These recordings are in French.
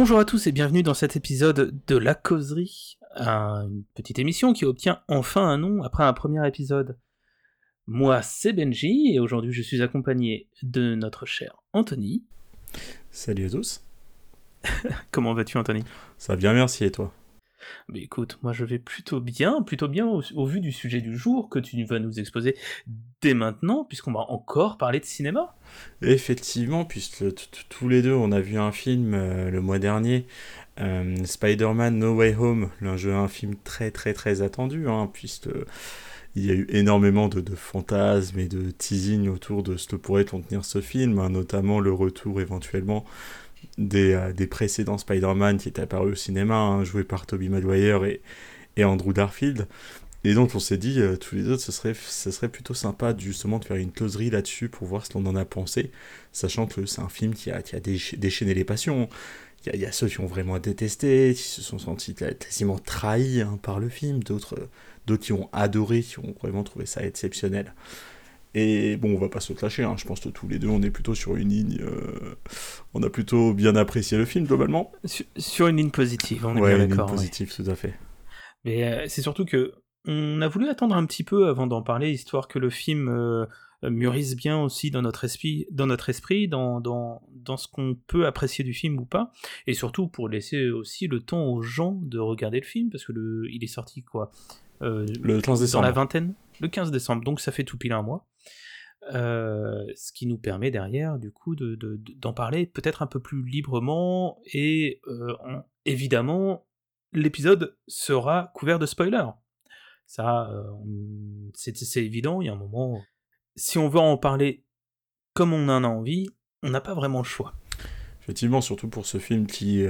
Bonjour à tous et bienvenue dans cet épisode de La Causerie, une petite émission qui obtient enfin un nom après un premier épisode. Moi, c'est Benji et aujourd'hui je suis accompagné de notre cher Anthony. Salut à tous. Comment vas-tu Anthony? Ça va bien, merci et toi? Mais écoute, moi je vais plutôt bien, plutôt bien au, vu du sujet du jour que tu vas nous exposer dès maintenant, puisqu'on va encore parler de cinéma. Effectivement, puisque tous les deux on a vu un film euh, le mois dernier, euh, Spider-Man No Way Home, un film très très très attendu, hein, puisque il y a eu énormément de, fantasmes et de teasing autour de ce que pourrait contenir ce film, hein, notamment le retour éventuellement euh, des, précédents Spider-Man qui étaient apparus au cinéma, hein, joués par Tobey Maguire et, et Andrew Darfield. Et donc on s'est dit, euh, tous les autres, ce serait, ce serait plutôt sympa justement de faire une closerie là-dessus pour voir ce qu'on en a pensé, sachant que c'est un film qui a, qui a déchaîné les passions. Il y, a, ceux qui ont vraiment détesté, qui se sont sentis quasiment trahis hein, par le film, d'autres qui ont adoré, qui ont vraiment trouvé ça exceptionnel. Et bon, on va pas se clasher, hein. je pense que tous les deux, on est plutôt sur une ligne. Euh, on a plutôt bien apprécié le film globalement. Sur, une ligne positive, on est ouais, bien une ligne positive, tout à fait. Mais euh, c'est surtout que on a voulu attendre un petit peu avant d'en parler, histoire que le film euh, mûrisse bien aussi dans notre esprit, dans, notre esprit, dans, dans, dans ce qu'on peut apprécier du film ou pas, et surtout pour laisser aussi le temps aux gens de regarder le film, parce que le, il est sorti quoi Le 15 décembre. Dans la vingtaine Le 15 décembre, donc ça fait tout pile un mois. Euh, ce qui nous permet derrière, du coup, d'en de, parler peut-être un peu plus librement, et euh, évidemment, l'épisode sera couvert de spoilers. Ça, euh, c'est évident, il y a un moment, si on veut en parler comme on en a envie, on n'a pas vraiment le choix. Effectivement, surtout pour ce film qui...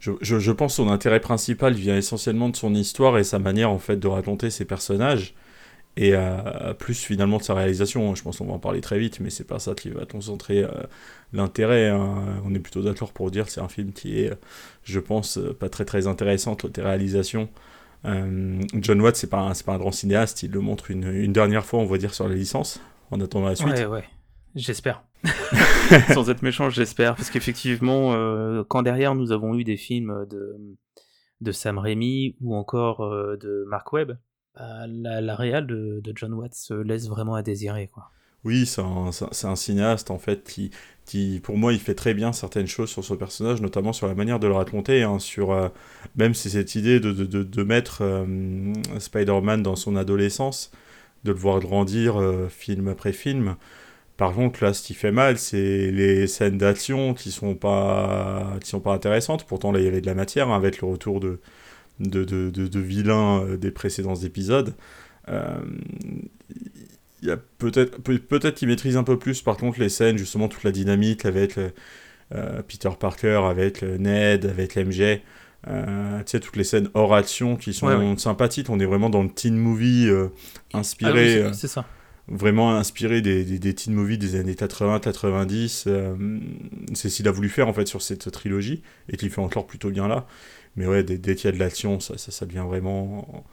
Je, je, je, pense son intérêt principal vient essentiellement de son histoire et sa manière en fait de raconter ses personnages et euh, plus finalement de sa réalisation. Je pense qu'on va en parler très vite, mais c'est pas ça qui va concentrer euh, l'intérêt. Hein. On est plutôt d'accord pour dire que c'est un film qui est, je pense, pas très très intéressant côté réalisation. Euh, John Watts, c'est pas, un, pas un grand cinéaste, il le montre une, une, dernière fois, on va dire, sur la licence, en attendant la suite. Ouais, ouais, j'espère. Sans être méchant, j'espère, parce qu'effectivement, quand derrière nous avons eu des films de, de Sam Raimi ou encore de Mark Webb, bah, la, la réal de, John Watts laisse vraiment à désirer. Quoi. Oui, c'est un, cinéaste en fait qui, pour moi, il fait très bien certaines choses sur ce personnage, notamment sur la manière de le raconter, hein, sur euh, même si cette idée de, de, de, mettre euh, Spider-Man dans son adolescence, de le voir grandir euh, film après film. Par contre, là, ce qui fait mal, c'est les scènes d'action qui sont pas, qui sont pas intéressantes. Pourtant, là, il y avait de la matière hein, avec le retour de, de, de, de, de vilains euh, des précédents épisodes. Euh, il y a peut-être peut-être qu'il maîtrise un peu plus par contre les scènes justement toute la dynamique avec euh, Peter Parker avec Ned avec MJ euh, tu sais toutes les scènes hors action qui sont sympathiques. On est vraiment dans le teen movie inspiré ah c'est ça vraiment inspiré des, des, des, teen movies des années 80-90 c'est ce qu'il a voulu faire en fait sur cette trilogie et qu'il fait encore plutôt bien là mais ouais, dès, qu'il y a de l'action, ça, ça, devient vraiment.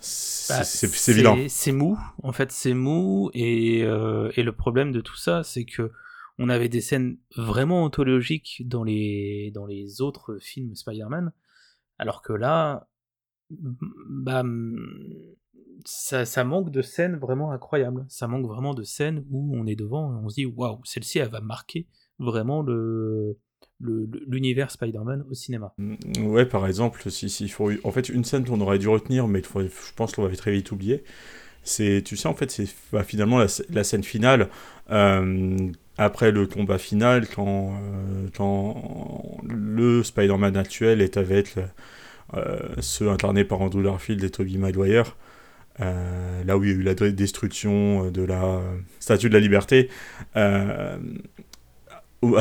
C'est bah. C'est mou, en fait, c'est mou. Et, euh, et, le problème de tout ça, c'est que on avait des scènes vraiment anthologiques dans les, dans les autres films Spider-Man, alors que là, bah, ça, manque de scènes vraiment incroyables. Ça manque vraiment de scènes où on est devant on se dit waouh, celle-ci, elle va marquer vraiment le, l'univers Spider-Man au cinéma. Mm, ouais, par exemple, en fait, une scène qu'on aurait dû retenir, mais je pense qu'on va très vite oublier, c'est, tu sais, en fait, c'est bah, finalement la, scène finale, euh, après le combat final, quand, euh, quand le Spider-Man actuel est avec euh, ceux incarnés par Andrew Garfield et Tobey Maguire, là où il y a eu la destruction de la Statue de la Liberté, à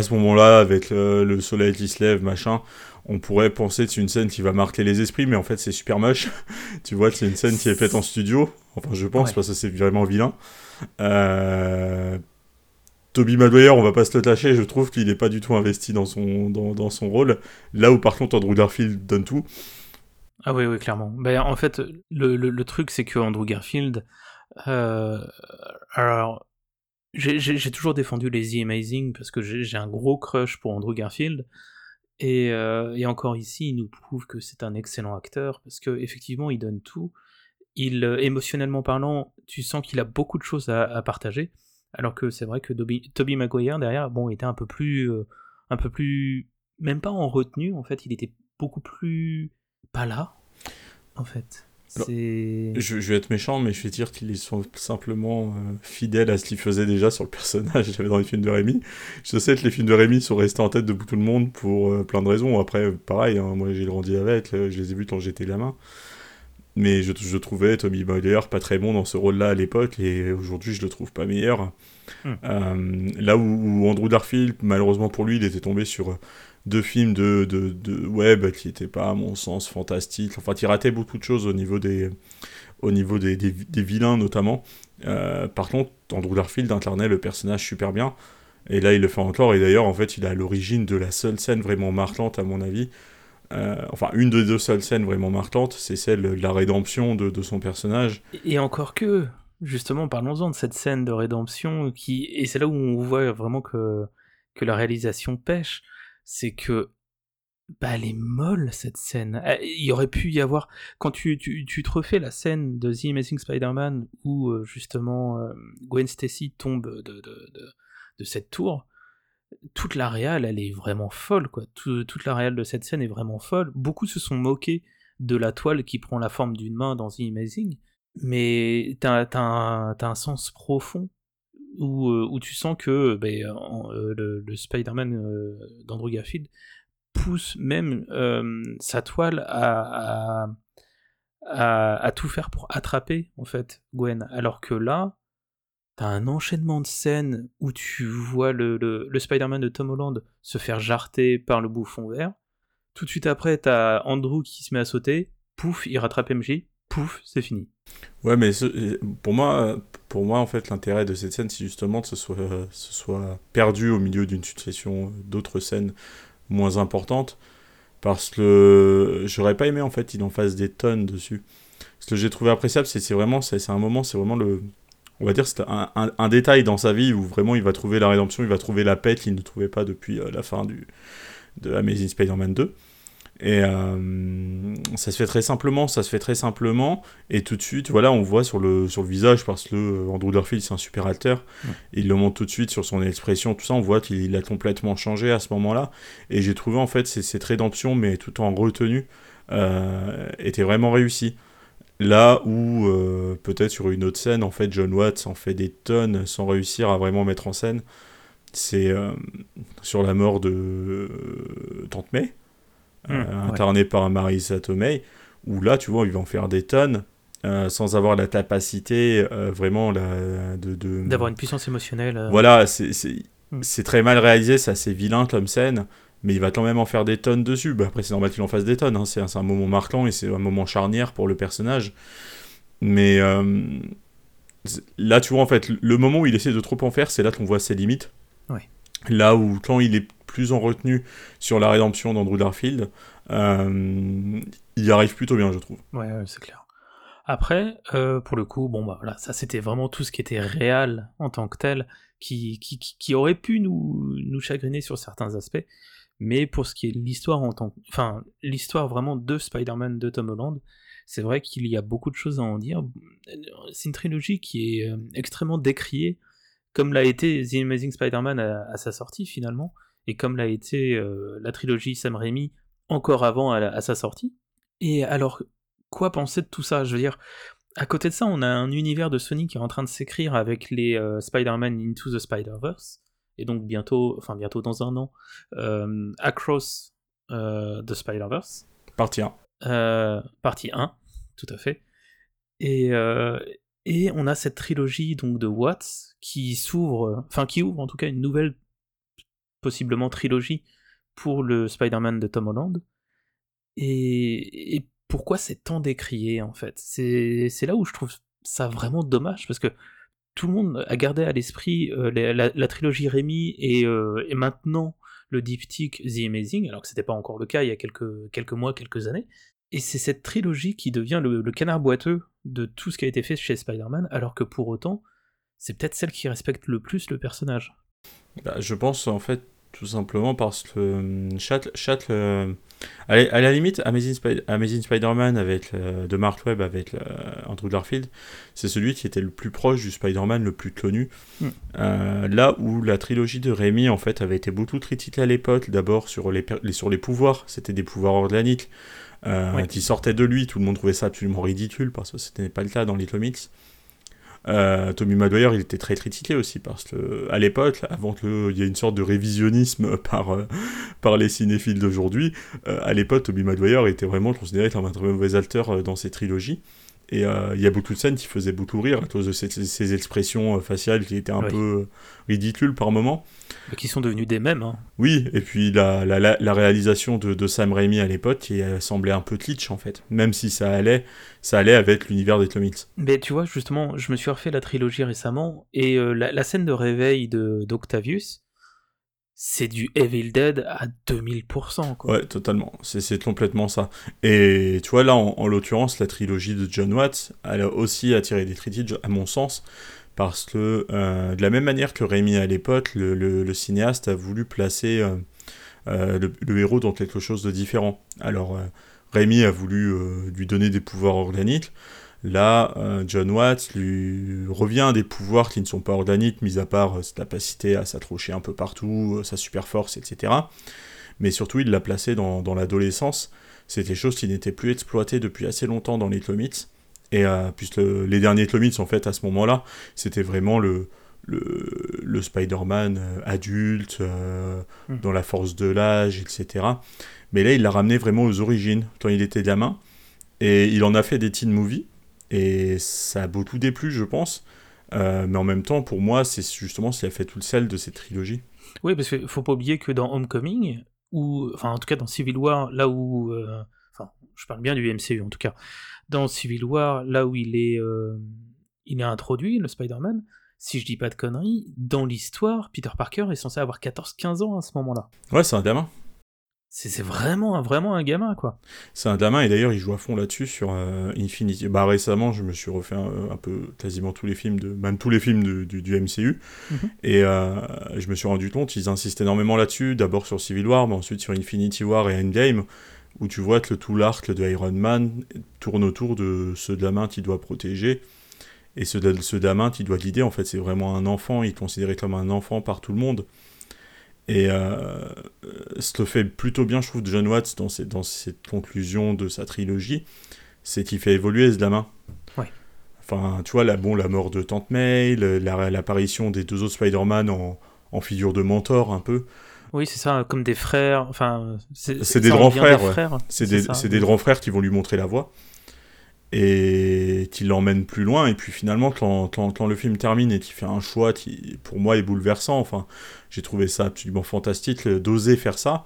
ce moment-là, avec le, soleil qui se lève, machin, on pourrait penser que c'est une scène qui va marquer les esprits, mais en fait c'est super moche. tu vois c'est une scène qui est faite en studio, enfin je pense, parce que c'est vraiment vilain. Euh... Toby Maguire, on va pas se le tâcher, je trouve qu'il est pas du tout investi dans son, dans, dans, son rôle. Là où par contre Andrew Garfield donne tout. Ah oui, oui, clairement. Ben, en fait, le, le, truc c'est que Andrew Garfield, euh, alors j'ai toujours défendu les The Amazing parce que j'ai un gros crush pour Andrew Garfield. Et, encore ici, il nous prouve que c'est un excellent acteur parce que effectivement, il donne tout. Il, émotionnellement parlant, tu sens qu'il a beaucoup de choses à, partager. Alors que c'est vrai que Toby Maguire derrière, bon, était un peu plus, un peu plus, même pas en retenue en fait, il était beaucoup plus pas là, en fait. Je, je, vais être méchant, mais je vais dire qu'ils sont simplement euh, fidèles à ce qu'ils faisaient déjà sur le personnage dans les films de Rémi. Je sais que les films de Rémi sont restés en tête de tout le monde pour euh, plein de raisons. Après, pareil, hein, moi j'ai grandi avec, euh, je les ai vus quand j'étais gamin. Mais je, je, trouvais Tommy Boyer pas très bon dans ce rôle-là à l'époque, et aujourd'hui je le trouve pas meilleur. Hmm. là où, où, Andrew Darfield, malheureusement pour lui, il était tombé sur deux films de, de, de web qui n'étaient pas, à mon sens, fantastiques. Enfin, il ratait beaucoup de choses au niveau des, au niveau des, des, vilains, notamment. Euh, par contre, Andrew Garfield incarnait le personnage super bien. Et là, il le fait encore. Et d'ailleurs, en fait, il est à l'origine de la seule scène vraiment marquante, à mon avis. Euh, enfin, une des deux seules scènes vraiment marquantes, c'est celle de la rédemption de, de, son personnage. Et encore que, justement, parlons-en de cette scène de rédemption, qui et c'est là où on voit vraiment que, que la réalisation pêche c'est que bah, elle est molle cette scène. Eh, il aurait pu y avoir quand tu, tu, tu te refais la scène de The Amazing Spider-Man où euh, justement euh, Gwen Stacy tombe de, de, de, cette tour. Toute la réal, elle est vraiment folle quoi. toute la réal de cette scène est vraiment folle. Beaucoup se sont moqués de la toile qui prend la forme d'une main dans The Amazing, mais t'as as, un sens profond où, euh, où tu sens que ben, euh, le, Spider-Man euh, d'Andrew Garfield pousse même sa toile à, tout faire pour attraper en fait Gwen, alors que là, t'as un enchaînement de scènes où tu vois le Spider-Man de Tom Holland se faire jarter par le bouffon vert. Tout de suite après, t'as Andrew qui se met à sauter, pouf, il rattrape MJ, pouf, c'est fini. Ouais, mais pour moi, pour moi, en fait, l'intérêt de cette scène, c'est justement que ce soit, ce soit perdu au milieu d'une succession d'autres scènes moins importantes. Parce que j'aurais pas aimé, en fait, qu'il en fasse des tonnes dessus. Ce que j'ai trouvé appréciable, c'est vraiment, c'est un moment, c'est vraiment le. On va dire, c'est un, un, détail dans sa vie où vraiment il va trouver la rédemption, il va trouver la paix qu'il ne trouvait pas depuis euh, la fin du, de Amazing Spider-Man 2. Et euh, ça se fait très simplement, ça se fait très simplement, et tout de suite, voilà, on voit sur le, sur le visage, parce que euh, Andrew Garfield, c'est un super acteur, il le montre tout de suite sur son expression, tout ça, on voit qu'il a complètement changé à ce moment-là, et j'ai trouvé en fait cette rédemption, mais tout en retenue, euh, était vraiment réussi. Là où, peut-être sur une autre scène, en fait, John Watts en fait des tonnes sans réussir à vraiment mettre en scène, c'est sur la mort de Tante May euh, mmh, incarné par Marisa Tomei, où là, tu vois, ils vont faire des tonnes. Euh, sans avoir la capacité euh, vraiment la, de, d'avoir une puissance émotionnelle. Voilà, c'est, mmh. c'est, très mal réalisé, c'est assez vilain comme scène, mais il va quand même en faire des tonnes dessus. Bah, après, c'est normal qu'il en fasse des tonnes, hein. c'est, un moment marquant et c'est un moment charnière pour le personnage. Mais là, tu vois, en fait, le moment où il essaie de trop en faire, c'est là qu'on voit ses limites. Là où, quand il est plus en retenue sur la rédemption d'Andrew Darfield, euh, il y arrive plutôt bien, je trouve. Ouais, c'est clair. Après, euh, pour le coup, bon bah voilà, ça c'était vraiment tout ce qui était réel en tant que tel, qui, qui, qui aurait pu nous, nous chagriner sur certains aspects, mais pour ce qui est l'histoire en tant enfin l'histoire vraiment de Spider-Man de Tom Holland, c'est vrai qu'il y a beaucoup de choses à en dire. C'est une trilogie qui est euh, extrêmement décriée, comme l'a été The Amazing Spider-Man à, sa sortie finalement, et comme l'a été euh, la trilogie Sam Raimi encore avant à, sa sortie. Et alors, quoi penser de tout ça? Je veux dire, à côté de ça, on a un univers de Sony qui est en train de s'écrire avec les euh, Spider-Man Into the Spider-Verse, et donc bientôt, enfin bientôt dans un an, euh, Across the Spider-Verse. Partie 1. partie 1, tout à fait. Et, et on a cette trilogie donc de Watts qui s'ouvre, enfin qui ouvre en tout cas une nouvelle, possiblement trilogie pour le Spider-Man de Tom Holland. Et, pourquoi c'est tant décrié en fait? C'est là où je trouve ça vraiment dommage parce que tout le monde a gardé à l'esprit euh, la, trilogie Rémi et, euh, et, maintenant le diptyque The Amazing, alors que c'était pas encore le cas il y a quelques, quelques mois, quelques années. Et c'est cette trilogie qui devient le, canard boiteux de tout ce qui a été fait chez Spider-Man, alors que pour autant, c'est peut-être celle qui respecte le plus le personnage. Bah, je pense en fait tout simplement parce que euh, Chat, euh, à, la limite, Amazing, Spider-Man avec de Mark Webb avec Andrew Garfield, c'est celui qui était le plus proche du Spider-Man le plus connu. Hmm. là où la trilogie de Raimi en fait avait été beaucoup critiquée à l'époque, d'abord sur les, sur les pouvoirs, c'était des pouvoirs organiques qui sortaient de lui, tout le monde trouvait ça absolument ridicule parce que ce n'était pas le cas dans les comics. Euh, Tommy Maguire, il était très critiqué aussi parce que à l'époque, avant qu'il y ait une sorte de révisionnisme par, euh, par les cinéphiles d'aujourd'hui, euh, à l'époque, Tommy Maguire était vraiment considéré comme un très mauvais acteur dans ses trilogies. Et euh, il y a beaucoup de scènes qui faisaient beaucoup rire à cause de ces, expressions euh, faciales qui étaient un peu euh, ridicules par moments. Qui sont devenues des mêmes. Hein. Oui, et puis la, la, la réalisation de, de, Sam Raimi à l'époque qui semblait un peu kitsch en fait, même si ça allait, ça allait avec l'univers des comics. Mais tu vois, justement, je me suis refait la trilogie récemment, et la, la, scène de réveil d'Octavius, c'est du Evil Dead à 2000%. Quoi. Ouais, totalement. C'est complètement ça. Et tu vois, là, en, l'occurrence, la trilogie de John Watts, elle a aussi attiré des critiques, à mon sens, parce que euh, de la même manière que Rémi à l'époque, le, cinéaste a voulu placer euh, euh, le, héros dans quelque chose de différent. Alors, Rémi a voulu lui donner des pouvoirs organiques. Là, euh, John Watts lui revient des pouvoirs qui ne sont pas organiques, mis à part euh, sa capacité à s'accrocher un peu partout, euh, sa super force, etc. Mais surtout, il l'a placé dans, l'adolescence. C'est des choses qui n'étaient plus exploitées depuis assez longtemps dans les comics. Et puisque les derniers comics, en fait, à ce moment-là, c'était vraiment le, le, Spider-Man adulte, hmm. dans la force de l'âge, etc. Mais là, il l'a ramené vraiment aux origines, quand il était gamin. Et il en a fait des teen movies, et ça a beaucoup déplu, je pense. Euh, mais en même temps, pour moi, c'est justement ce qui a fait tout le sel de cette trilogie. Oui, parce qu'il faut pas oublier que dans Homecoming, ou enfin en tout cas dans Civil War, là où, euh, enfin, je parle bien du MCU en tout cas, dans Civil War, là où il est, euh, il est introduit, le Spider-Man, si je dis pas de conneries, dans l'histoire, Peter Parker est censé avoir 14-15 ans à ce moment-là. Ouais, c'est un gamin. C'est vraiment, vraiment un gamin, quoi. C'est un gamin, et d'ailleurs, il joue à fond là-dessus sur euh, Infinity. Bah, récemment, je me suis refait un, peu quasiment tous les films, de, même tous les films du, MCU, mhm. et euh, je me suis rendu compte, ils insistent énormément là-dessus, d'abord sur Civil War, mais ensuite sur Infinity War et Endgame, où tu vois que tout l'arc de Iron Man tourne autour de ce gamin qui doit protéger, et ce, ce gamin qui doit guider, en fait, c'est vraiment un enfant, il est considéré comme un enfant par tout le monde. Et euh, ce que fait plutôt bien, je trouve, John Watts dans, dans cette conclusion de sa trilogie, c'est qu'il fait évoluer ce gamin. Ouais. Enfin, tu vois, la, bon, la mort de Tante May, l'apparition des deux autres Spider-Man en, en, figure de mentor, un peu. Oui, c'est ça, comme des frères. Enfin, c'est des grands frères. frères c'est des, des grands frères qui vont lui montrer la voie et qui l'emmène plus loin. Et puis finalement, quand, quand, le film termine et qu'il fait un choix qui, pour moi, est bouleversant, enfin, j'ai trouvé ça absolument fantastique d'oser faire ça,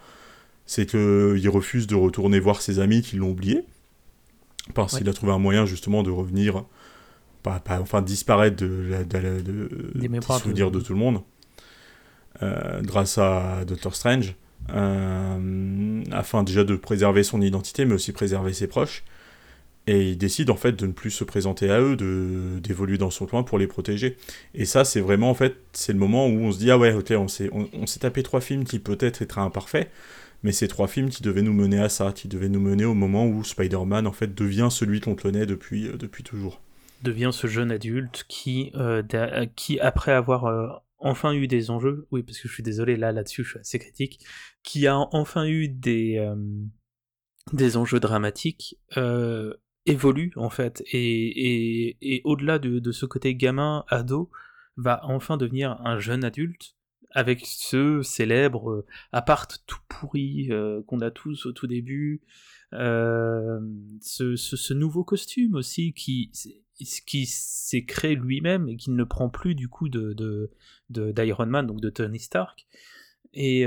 c'est qu'il refuse de retourner voir ses amis qui l'ont oublié, parce qu'il a trouvé un moyen justement de revenir, pas, pas enfin disparaître de, de, de, des souvenirs de... tout le monde, euh, grâce à Doctor Strange. Euh, afin déjà de préserver son identité, mais aussi préserver ses proches. Et il décide en fait de ne plus se présenter à eux, de d'évoluer dans son coin pour les protéger. Et ça, c'est vraiment en fait, c'est le moment où on se dit ah ouais, ok, on s'est on, tapé trois films qui peut-être étaient imparfaits, mais c'est trois films qui devaient nous mener à ça, qui devaient nous mener au moment où Spider-Man en fait devient celui qu'on connaît depuis euh, depuis toujours. Devient ce jeune adulte qui euh, qui après avoir euh, enfin eu des enjeux, oui parce que je suis désolé là là-dessus, je suis assez critique, qui a enfin eu des des enjeux dramatiques évolue en fait. Et, et, au-delà de, de, ce côté gamin ado va enfin devenir un jeune adulte avec ce célèbre euh, appart tout pourri euh, qu'on a tous au tout début euh, ce, ce, nouveau costume aussi qui qui s'est créé lui-même et qui ne prend plus du coup de d'Iron Man donc de Tony Stark. Et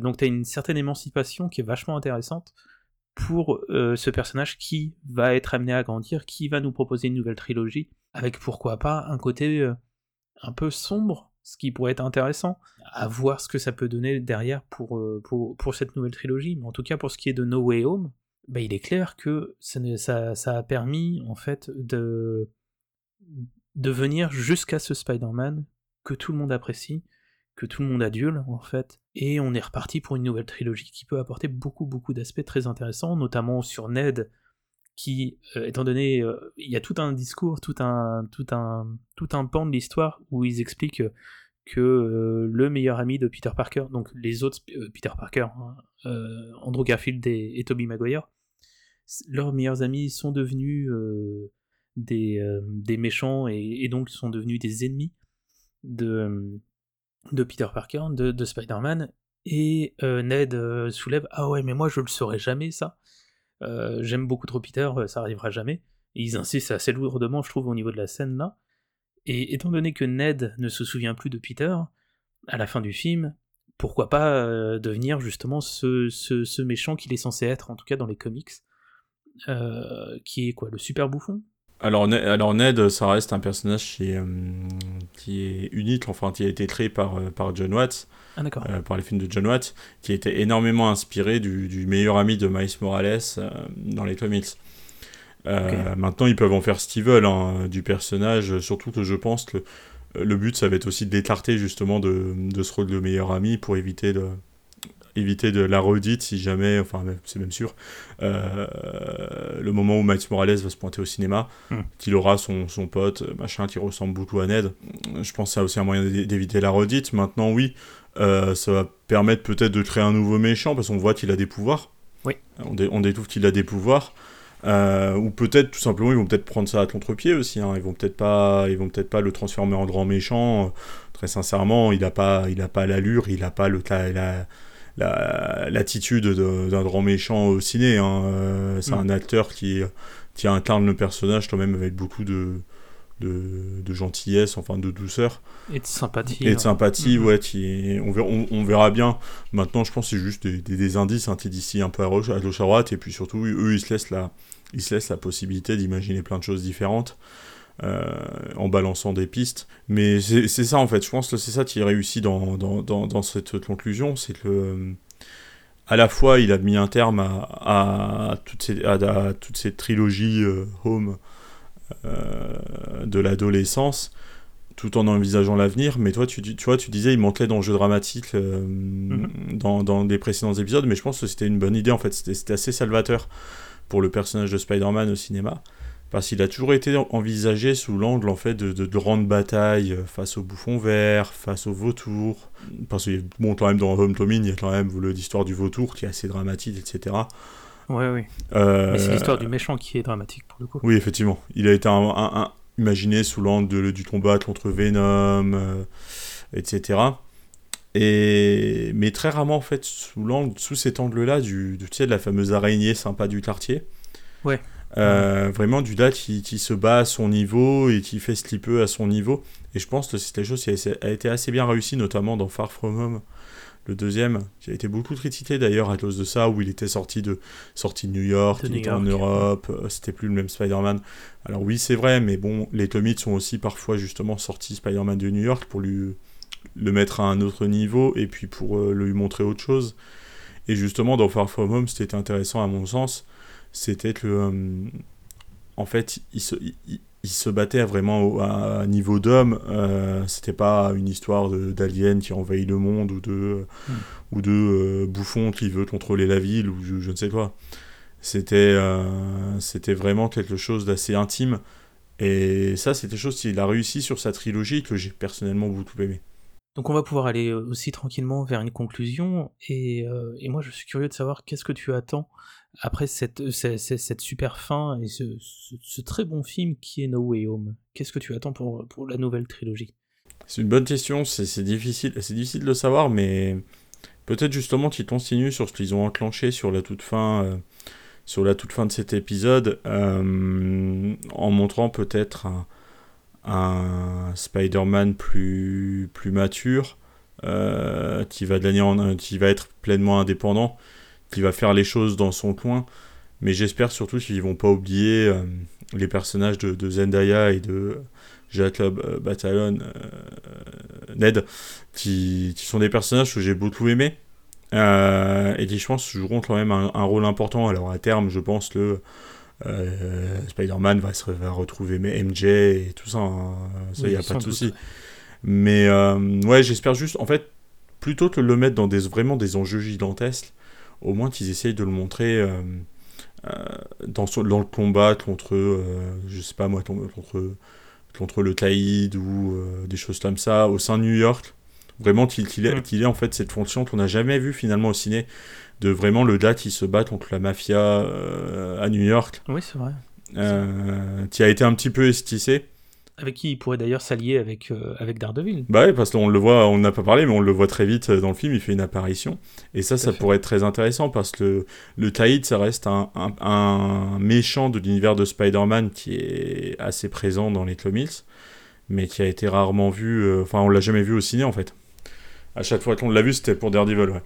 donc tu as une certaine émancipation qui est vachement intéressante pour euh, ce personnage qui va être amené à grandir, qui va nous proposer une nouvelle trilogie, avec pourquoi pas un côté euh, un peu sombre, ce qui pourrait être intéressant, à voir ce que ça peut donner derrière pour, euh, pour, pour, cette nouvelle trilogie. Mais en tout cas, pour ce qui est de No Way Home, bah, il est clair que ça, ça, a permis en fait de, de venir jusqu'à ce Spider-Man que tout le monde apprécie, que tout le monde adule en fait, et on est reparti pour une nouvelle trilogie qui peut apporter beaucoup beaucoup d'aspects très intéressants, notamment sur Ned, qui, euh, étant donné, euh, il y a tout un discours, tout un, tout un, tout un pan de l'histoire où ils expliquent que euh, le meilleur ami de Peter Parker, donc les autres Peter Parker, hein, Andrew Garfield et, Tobey Maguire, leurs meilleurs amis sont devenus des, des, méchants et, et, donc sont devenus des ennemis de, de Peter Parker, de, de Spider-Man, et Ned soulève Ah ouais, mais moi je le saurais jamais ça. Euh, j'aime beaucoup trop Peter, euh, ça arrivera jamais. Ils insistent assez lourdement, je trouve, au niveau de la scène là. Et étant donné que Ned ne se souvient plus de Peter, à la fin du film, pourquoi pas euh, devenir justement ce, méchant qu'il est censé être, en tout cas dans les comics, qui est quoi, le super bouffon alors, alors Ned, ça reste un personnage qui est, qui est unique, enfin qui a été créé par, par John Watts. Ah, euh, par les films de John Watt, qui était énormément inspiré du, meilleur ami de Miles Morales euh, dans les comics. Euh, maintenant, ils peuvent en faire ce qu'ils veulent hein, du personnage, surtout que je pense que le but, ça va être aussi d'écarter justement de, de, ce rôle de meilleur ami pour éviter de, éviter de la redite si jamais, enfin c'est même sûr, le moment où Miles Morales va se pointer au cinéma, hmm. qu'il aura son, son, pote, machin, qui ressemble beaucoup à Ned. Je pense que a aussi un moyen d'éviter la redite. Maintenant, oui, euh, ça va permettre peut-être de créer un nouveau méchant parce qu'on voit qu'il a des pouvoirs. Oui. On, on découvre qu'il a des pouvoirs. Euh, ou peut-être tout simplement ils vont peut-être prendre ça à contre-pied aussi. Hein. Ils vont peut-être pas, ils vont peut-être pas le transformer en grand méchant. Très sincèrement, il a pas, il a pas l'allure, il a pas le la, l'attitude d'un grand méchant au ciné. Hein. Euh, c'est mm. un acteur qui, qui incarne le personnage quand même avec beaucoup de, de, gentillesse, enfin de douceur. Et de sympathie. Et de hein. sympathie, mm-hmm. ouais, qui, on, verra, on, verra bien. Maintenant, je pense que c'est juste des, des, indices, hein, d'ici un peu à gauche, à gauche à droite, et puis surtout, eux, ils se laissent la, ils se laissent la possibilité d'imaginer plein de choses différentes. Euh, en balançant des pistes. Mais c'est ça en fait, je pense que c'est ça qui réussit dans, dans, dans, dans cette conclusion, c'est que euh, à la fois il a mis un terme à, à, toutes, ces, à, toutes ces trilogies euh, Home euh, de l'adolescence tout en envisageant l'avenir. Mais toi, tu, tu, vois, tu disais, il manquait d'enjeux dramatiques euh, mhm. dans, dans des précédents épisodes, mais je pense que c'était une bonne idée, en fait. C'était assez salvateur pour le personnage de Spider-Man au cinéma. Parce qu'il a toujours été envisagé sous l'angle en fait de, de, grandes batailles euh, face aux bouffons verts, face aux vautours. Parce que bon, quand même dans Homecoming, il y a quand même l'histoire du vautour qui est assez dramatique, etc. Oui, oui. Euh, Mais c'est l'histoire du méchant qui est dramatique pour le coup. Oui, effectivement. Il a été un, imaginé sous l'angle du combat contre Venom, euh, etc. Et... Mais très rarement, en fait, sous, l'angle, sous cet angle-là, du, tu sais, de la fameuse araignée sympa du quartier. Ouais. Euh, vraiment du qui, qui, se bat à son niveau et qui fait ce qu'il peut à son niveau. Et je pense que c'est quelque chose qui a, été assez bien réussi, notamment dans Far From Home le deuxième, qui a été beaucoup critiqué d'ailleurs à cause de ça, où il était sorti de, sorti de New York, il était en Europe, euh, c'était plus le même Spider-Man. Alors oui, c'est vrai, mais bon, les comics sont aussi parfois justement sortis Spider-Man de New York pour lui le mettre à un autre niveau et puis pour euh, lui montrer autre chose. Et justement, dans Far From Home, c'était intéressant à mon sens, c'était que, euh, en fait, il se, il se battait vraiment à, niveau d'homme. Euh, c'était pas une histoire d'alien qui envahit le monde ou de, hmm. ou de euh, bouffon qui veut contrôler la ville ou je, ne sais quoi. C'était euh, c'était vraiment quelque chose d'assez intime. Et ça, c'est quelque chose qu'il a réussi sur sa trilogie que j'ai personnellement beaucoup aimé. Donc on va pouvoir aller aussi tranquillement vers une conclusion. Et, et moi, je suis curieux de savoir qu'est-ce que tu attends après cette, cette, super fin et ce, très bon film qui est No Way Home, qu'est-ce que tu attends pour, la nouvelle trilogie? C'est une bonne question, c'est difficile, difficile de le savoir, mais peut-être justement qu'ils continuent sur ce qu'ils ont enclenché sur la toute fin, euh, de cet épisode, euh, en montrant peut-être Spider-Man plus, plus mature, euh, qui, va gagner qui va être pleinement indépendant qui va faire les choses dans son coin. Mais j'espère surtout qu'ils vont pas oublier euh, les personnages de, Zendaya et de Jacob euh, Batalon, euh, Ned, qui, sont des personnages que j'ai beaucoup aimés. et qui, je pense, joueront quand même un, rôle important. Alors, à terme, je pense que Spider-Man va, se, va retrouver MJ et tout ça. Hein. Ça, il n'y a pas de souci. Mais ouais, j'espère juste, en fait, plutôt que de le mettre dans des, vraiment des enjeux gigantesques, au moins qu'ils essayent de le montrer dans, dans le combat contre, je sais pas moi, contre, contre le Taïd ou des choses comme ça, au sein de New York. Vraiment qu'il ait, mm. ait, en fait cette fonction qu'on n'a jamais vue finalement au ciné, de vraiment le gars qui se bat contre la mafia euh, à New York. Oui, c'est vrai. Euh, qui a été un petit peu esquissé. Avec qui il pourrait d'ailleurs s'allier avec, euh, avec Daredevil. Bah oui, parce qu'on le voit, on n'a pas parlé, mais on le voit très vite dans le film, il fait une apparition. Et ça, ça pourrait être très intéressant parce que le Taïd, ça reste un, un, méchant de l'univers de Spider-Man qui est assez présent dans les comics, mais qui a été rarement vu, enfin, on l'a jamais vu au ciné en fait. À chaque fois qu'on l'a vu, c'était pour Daredevil, ouais.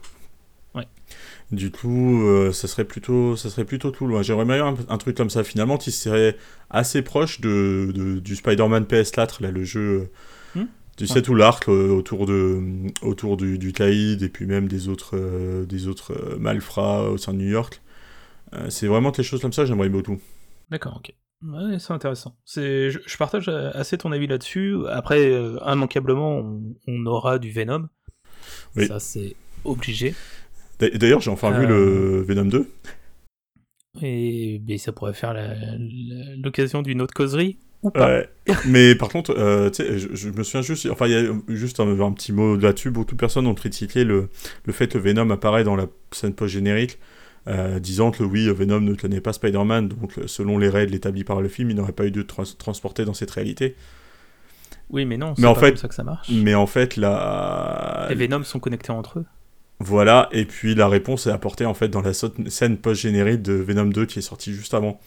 Du coup, euh, ça serait plutôt, ça serait plutôt tout loin. J'aimerais bien un, truc comme ça finalement qui serait assez proche de, du Spider-Man PS4, là, le jeu. Hmm. Tu sais, tout l'arc euh, autour, de, autour du, du et puis même des autres, euh, des autres malfrats au sein de New York. c'est vraiment des choses comme ça, j'aimerais beaucoup. D'accord, ok. Ouais, c'est intéressant. C'est, je, partage assez ton avis là-dessus. Après, immanquablement, on, on, aura du Venom. Oui. Ça, c'est obligé. D'ailleurs, j'ai enfin vu le euh. Venom 2. Et ça pourrait faire l'occasion d'une autre causerie ou pas. Mais par contre, euh, je, je, me souviens juste, enfin, il y a juste un, petit mot là-dessus. Beaucoup de personnes ont critiqué le, le fait que Venom apparaît dans la scène post-générique, euh, disant que oui, Venom ne connaît pas Spider-Man, donc selon les règles établies par le film, il n'aurait pas eu de transporter dans cette réalité. Oui, mais non, c'est pas fait, comme ça que ça marche. Mais en fait, la... les Venom sont connectés entre eux. Voilà, et puis la réponse est apportée en fait dans la scène post-générique de Venom 2 qui est sortie juste avant,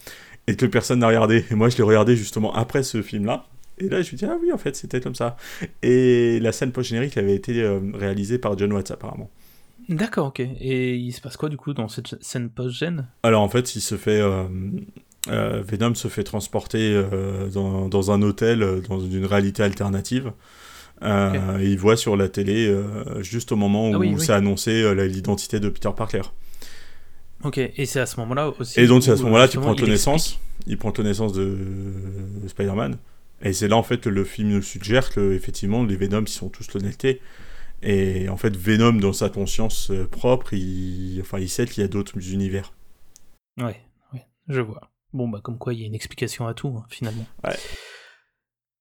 et que personne n'a regardé. Et moi je l'ai regardé justement après ce film-là, et là je me dis ah oui en fait c'était comme ça. Et la scène post-générique avait été euh, réalisée par John Watts apparemment. D'accord, ok. Et il se passe quoi du coup dans cette scène post-gène? Alors en fait il se fait... Euh, euh, Venom se fait transporter dans, dans, un hôtel, dans une réalité alternative. Euh, il voit sur la télé euh, juste au moment ah où c'est annoncé euh, l'identité de Peter Parker. Ok, et c'est à ce moment-là aussi. Et donc c'est à ce moment-là qu'il prend connaissance. Il prend connaissance de Spider-Man. Et c'est là en fait que le film nous suggère que effectivement les Venoms sont tous connectés. Et en fait Venom dans sa conscience propre, il, enfin il sait qu'il y a d'autres univers. Ouais, ouais, je vois. Bon bah comme quoi il y a une explication à tout hein, finalement. Ouais.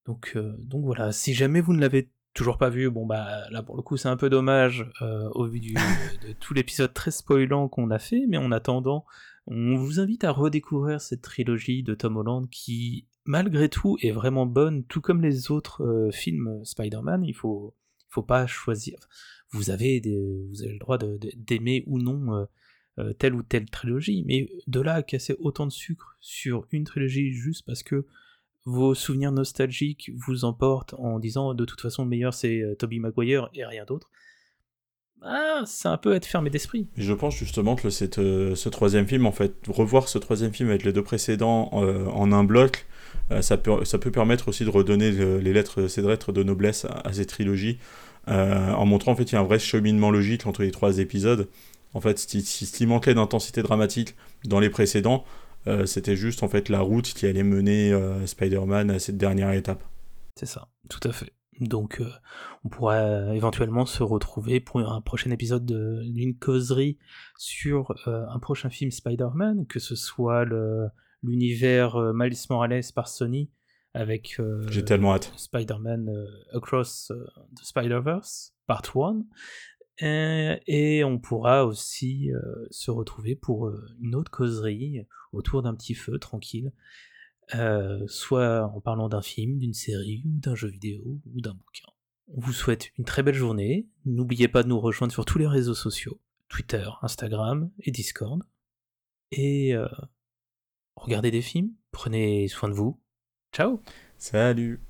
Donc, euh, donc voilà, si jamais vous ne l'avez toujours pas vu, bon bah là pour le coup c'est un peu dommage euh, au vu du, de, tout l'épisode très spoilant qu'on a fait, mais en attendant, on vous invite à redécouvrir cette trilogie de Tom Holland qui malgré tout est vraiment bonne, tout comme les autres euh, films Spider-Man. Il faut, faut pas choisir. Vous avez, vous avez le droit d'aimer ou non telle ou telle trilogie, mais de là à casser autant de sucre sur une trilogie juste parce que vos souvenirs nostalgiques vous emportent en disant de toute façon le meilleur c'est euh, Toby Maguire et rien d'autre, ah, c'est un peu être fermé d'esprit. Je pense justement que euh, ce troisième film, en fait, revoir ce troisième film avec les deux précédents euh, en un bloc, ça, peut, ça peut permettre aussi de redonner les lettres, ces lettres de noblesse à, cette trilogie, en montrant en fait qu'il y a un vrai cheminement logique entre les trois épisodes. En fait, s'il manquait d'intensité dramatique dans les précédents, euh, c'était juste en fait la route qui allait mener euh, Spider-Man à cette dernière étape. C'est ça, tout à fait. Donc euh, on pourrait éventuellement se retrouver pour un prochain épisode d'une causerie sur un prochain film Spider-Man, que ce soit l'univers Miles Morales par Sony avec J'ai tellement hâte. Spider-Man Across the Spider-Verse, Part 1, euh, et on pourra aussi euh, se retrouver pour euh, une autre causerie autour d'un petit feu tranquille, soit en parlant d'un film, d'une série, ou d'un jeu vidéo, ou d'un bouquin. On vous souhaite une très belle journée. N'oubliez pas de nous rejoindre sur tous les réseaux sociaux, Twitter, Instagram et Discord. Et regardez des films, prenez soin de vous. Ciao Salut